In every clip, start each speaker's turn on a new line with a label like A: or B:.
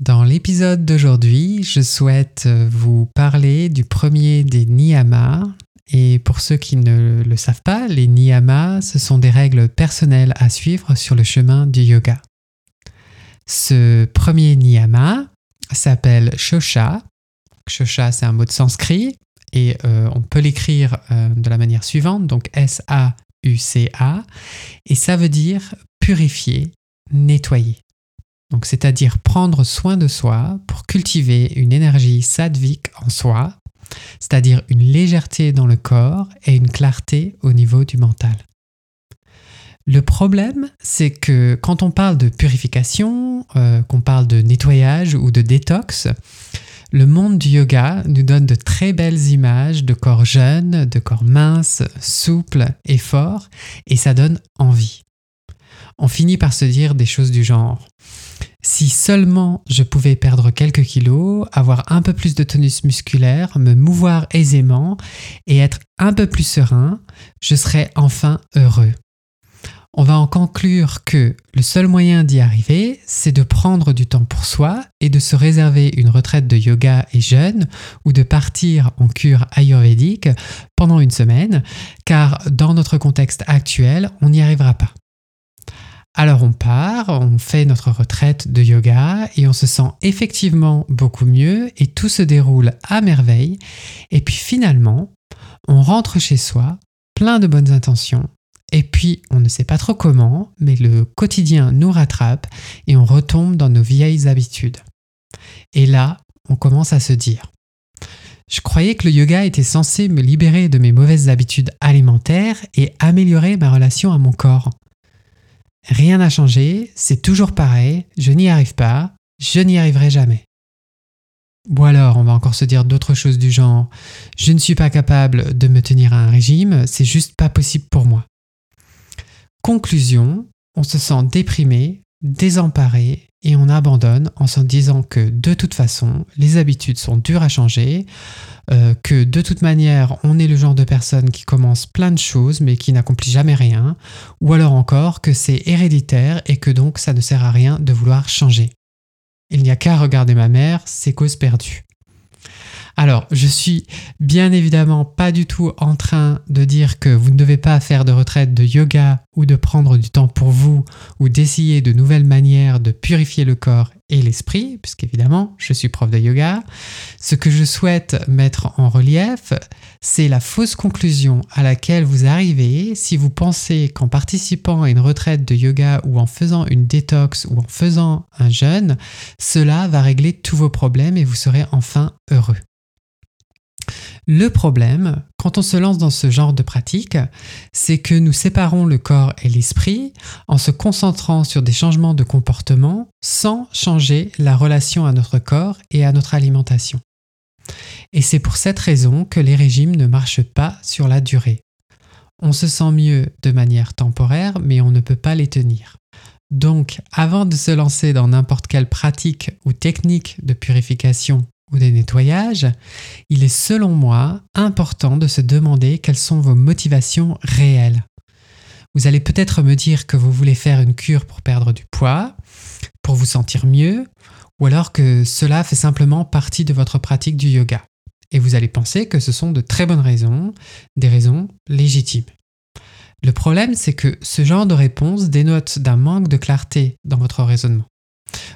A: Dans l'épisode d'aujourd'hui, je souhaite vous parler du premier des niyamas. Et pour ceux qui ne le savent pas, les niyamas, ce sont des règles personnelles à suivre sur le chemin du yoga. Ce premier niyama s'appelle shosha. Shosha, c'est un mot de sanskrit et euh, on peut l'écrire euh, de la manière suivante, donc S-A-U-C-A, et ça veut dire purifier, nettoyer. C'est-à-dire prendre soin de soi pour cultiver une énergie sadvique en soi, c'est-à-dire une légèreté dans le corps et une clarté au niveau du mental. Le problème, c'est que quand on parle de purification, euh, qu'on parle de nettoyage ou de détox, le monde du yoga nous donne de très belles images de corps jeunes, de corps minces, souples et forts, et ça donne envie. On finit par se dire des choses du genre si seulement je pouvais perdre quelques kilos, avoir un peu plus de tonus musculaire, me mouvoir aisément et être un peu plus serein, je serais enfin heureux. On va en conclure que le seul moyen d'y arriver, c'est de prendre du temps pour soi et de se réserver une retraite de yoga et jeûne ou de partir en cure ayurvédique pendant une semaine, car dans notre contexte actuel, on n'y arrivera pas. Alors on part, on fait notre retraite de yoga et on se sent effectivement beaucoup mieux et tout se déroule à merveille. Et puis finalement, on rentre chez soi, plein de bonnes intentions. Et puis on ne sait pas trop comment, mais le quotidien nous rattrape et on retombe dans nos vieilles habitudes. Et là, on commence à se dire, je croyais que le yoga était censé me libérer de mes mauvaises habitudes alimentaires et améliorer ma relation à mon corps. Rien n'a changé, c'est toujours pareil, je n'y arrive pas, je n'y arriverai jamais. Ou alors, on va encore se dire d'autres choses du genre je ne suis pas capable de me tenir à un régime, c'est juste pas possible pour moi. Conclusion, on se sent déprimé, désemparé et on abandonne en se disant que de toute façon, les habitudes sont dures à changer, euh, que de toute manière, on est le genre de personne qui commence plein de choses mais qui n'accomplit jamais rien, ou alors encore que c'est héréditaire et que donc ça ne sert à rien de vouloir changer. Il n'y a qu'à regarder ma mère, c'est cause perdue. Alors, je suis bien évidemment pas du tout en train de dire que vous ne devez pas faire de retraite de yoga ou de prendre du temps pour vous ou d'essayer de nouvelles manières de purifier le corps et l'esprit, puisqu'évidemment, je suis prof de yoga. Ce que je souhaite mettre en relief, c'est la fausse conclusion à laquelle vous arrivez si vous pensez qu'en participant à une retraite de yoga ou en faisant une détox ou en faisant un jeûne, cela va régler tous vos problèmes et vous serez enfin heureux. Le problème, quand on se lance dans ce genre de pratique, c'est que nous séparons le corps et l'esprit en se concentrant sur des changements de comportement sans changer la relation à notre corps et à notre alimentation. Et c'est pour cette raison que les régimes ne marchent pas sur la durée. On se sent mieux de manière temporaire, mais on ne peut pas les tenir. Donc, avant de se lancer dans n'importe quelle pratique ou technique de purification ou des nettoyages, il est selon moi important de se demander quelles sont vos motivations réelles. Vous allez peut-être me dire que vous voulez faire une cure pour perdre du poids, pour vous sentir mieux, ou alors que cela fait simplement partie de votre pratique du yoga. Et vous allez penser que ce sont de très bonnes raisons, des raisons légitimes. Le problème, c'est que ce genre de réponse dénote d'un manque de clarté dans votre raisonnement.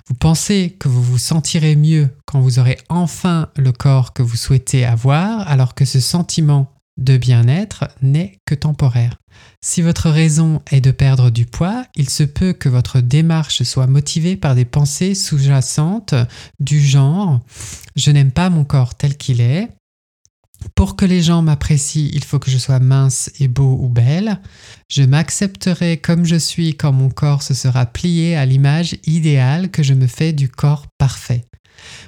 A: Vous pensez que vous vous sentirez mieux quand vous aurez enfin le corps que vous souhaitez avoir, alors que ce sentiment de bien-être n'est que temporaire. Si votre raison est de perdre du poids, il se peut que votre démarche soit motivée par des pensées sous-jacentes du genre ⁇ je n'aime pas mon corps tel qu'il est, pour que les gens m'apprécient, il faut que je sois mince et beau ou belle. Je m'accepterai comme je suis quand mon corps se sera plié à l'image idéale que je me fais du corps parfait.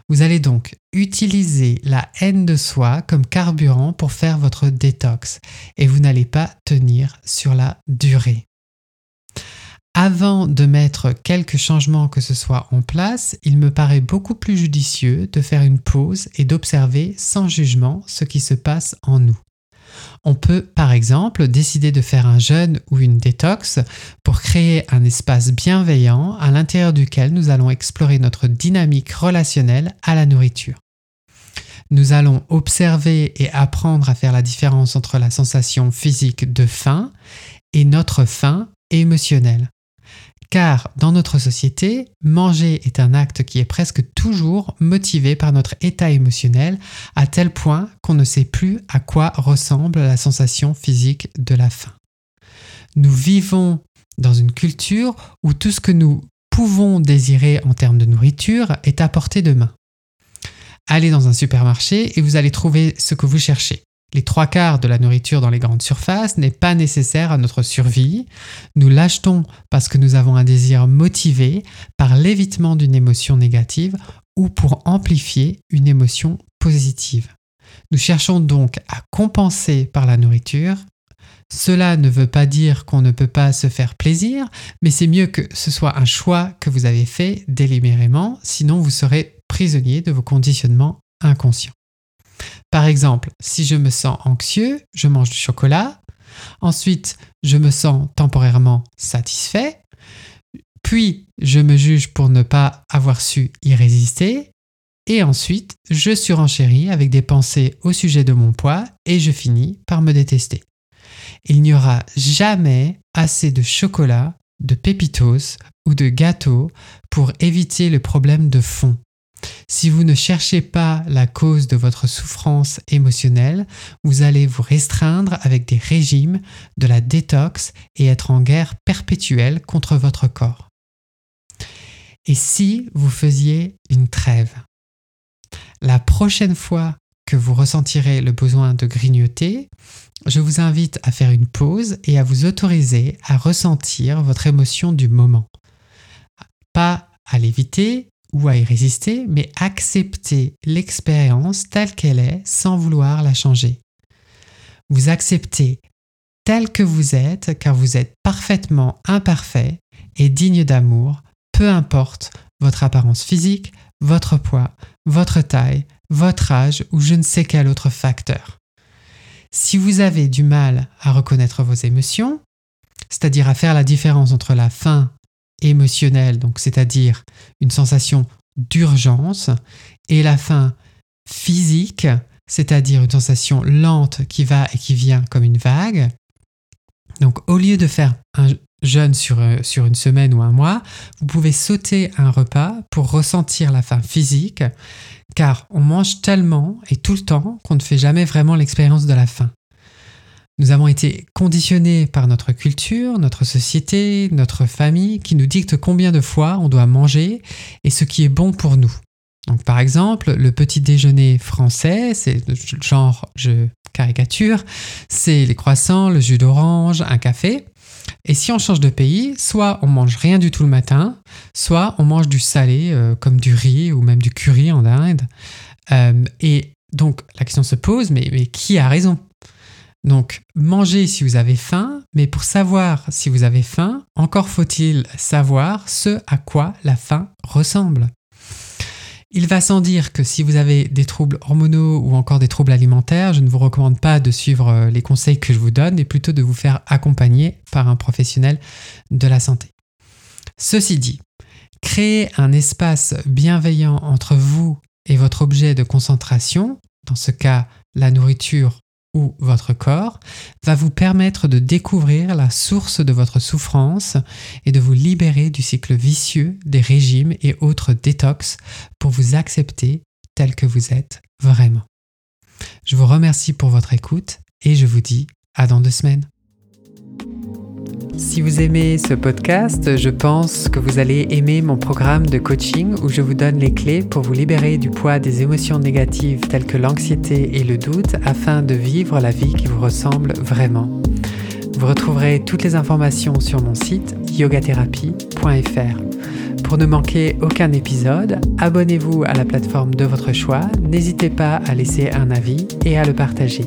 A: Vous allez donc utiliser la haine de soi comme carburant pour faire votre détox et vous n'allez pas tenir sur la durée. Avant de mettre quelques changements que ce soit en place, il me paraît beaucoup plus judicieux de faire une pause et d'observer sans jugement ce qui se passe en nous. On peut par exemple décider de faire un jeûne ou une détox pour créer un espace bienveillant à l'intérieur duquel nous allons explorer notre dynamique relationnelle à la nourriture. Nous allons observer et apprendre à faire la différence entre la sensation physique de faim et notre faim émotionnelle. Car dans notre société, manger est un acte qui est presque toujours motivé par notre état émotionnel à tel point qu'on ne sait plus à quoi ressemble la sensation physique de la faim. Nous vivons dans une culture où tout ce que nous pouvons désirer en termes de nourriture est à portée de main. Allez dans un supermarché et vous allez trouver ce que vous cherchez. Les trois quarts de la nourriture dans les grandes surfaces n'est pas nécessaire à notre survie. Nous l'achetons parce que nous avons un désir motivé par l'évitement d'une émotion négative ou pour amplifier une émotion positive. Nous cherchons donc à compenser par la nourriture. Cela ne veut pas dire qu'on ne peut pas se faire plaisir, mais c'est mieux que ce soit un choix que vous avez fait délibérément, sinon vous serez prisonnier de vos conditionnements inconscients. Par exemple, si je me sens anxieux, je mange du chocolat. Ensuite, je me sens temporairement satisfait. Puis, je me juge pour ne pas avoir su y résister. Et ensuite, je surenchéris avec des pensées au sujet de mon poids et je finis par me détester. Il n'y aura jamais assez de chocolat, de pépitos ou de gâteaux pour éviter le problème de fond si vous ne cherchez pas la cause de votre souffrance émotionnelle, vous allez vous restreindre avec des régimes, de la détox et être en guerre perpétuelle contre votre corps. Et si vous faisiez une trêve? La prochaine fois que vous ressentirez le besoin de grignoter, je vous invite à faire une pause et à vous autoriser à ressentir votre émotion du moment. Pas à l'éviter, ou à y résister, mais accepter l'expérience telle qu'elle est sans vouloir la changer. Vous acceptez tel que vous êtes car vous êtes parfaitement imparfait et digne d'amour, peu importe votre apparence physique, votre poids, votre taille, votre âge ou je ne sais quel autre facteur. Si vous avez du mal à reconnaître vos émotions, c'est-à-dire à faire la différence entre la faim émotionnelle, donc c'est-à-dire une sensation d'urgence, et la faim physique, c'est-à-dire une sensation lente qui va et qui vient comme une vague. Donc au lieu de faire un jeûne sur, euh, sur une semaine ou un mois, vous pouvez sauter un repas pour ressentir la faim physique, car on mange tellement et tout le temps qu'on ne fait jamais vraiment l'expérience de la faim. Nous avons été conditionnés par notre culture, notre société, notre famille qui nous dicte combien de fois on doit manger et ce qui est bon pour nous. Donc par exemple, le petit déjeuner français, c'est genre, je caricature, c'est les croissants, le jus d'orange, un café. Et si on change de pays, soit on mange rien du tout le matin, soit on mange du salé euh, comme du riz ou même du curry en Inde. Euh, et donc la question se pose, mais qui a raison? Donc, mangez si vous avez faim, mais pour savoir si vous avez faim, encore faut-il savoir ce à quoi la faim ressemble. Il va sans dire que si vous avez des troubles hormonaux ou encore des troubles alimentaires, je ne vous recommande pas de suivre euh, les conseils que je vous donne, mais plutôt de vous faire accompagner par un professionnel de la santé. Ceci dit, créer un espace bienveillant entre vous et votre objet de concentration, dans ce cas la nourriture ou votre corps va vous permettre de découvrir la source de votre souffrance et de vous libérer du cycle vicieux des régimes et autres détox pour vous accepter tel que vous êtes vraiment. Je vous remercie pour votre écoute et je vous dis à dans deux semaines. Si vous aimez ce podcast, je pense que vous allez aimer mon programme de coaching où je vous donne les clés pour vous libérer du poids des émotions négatives telles que l'anxiété et le doute afin de vivre la vie qui vous ressemble vraiment. Vous retrouverez toutes les informations sur mon site yogatherapie.fr. Pour ne manquer aucun épisode, abonnez-vous à la plateforme de votre choix, n'hésitez pas à laisser un avis et à le partager.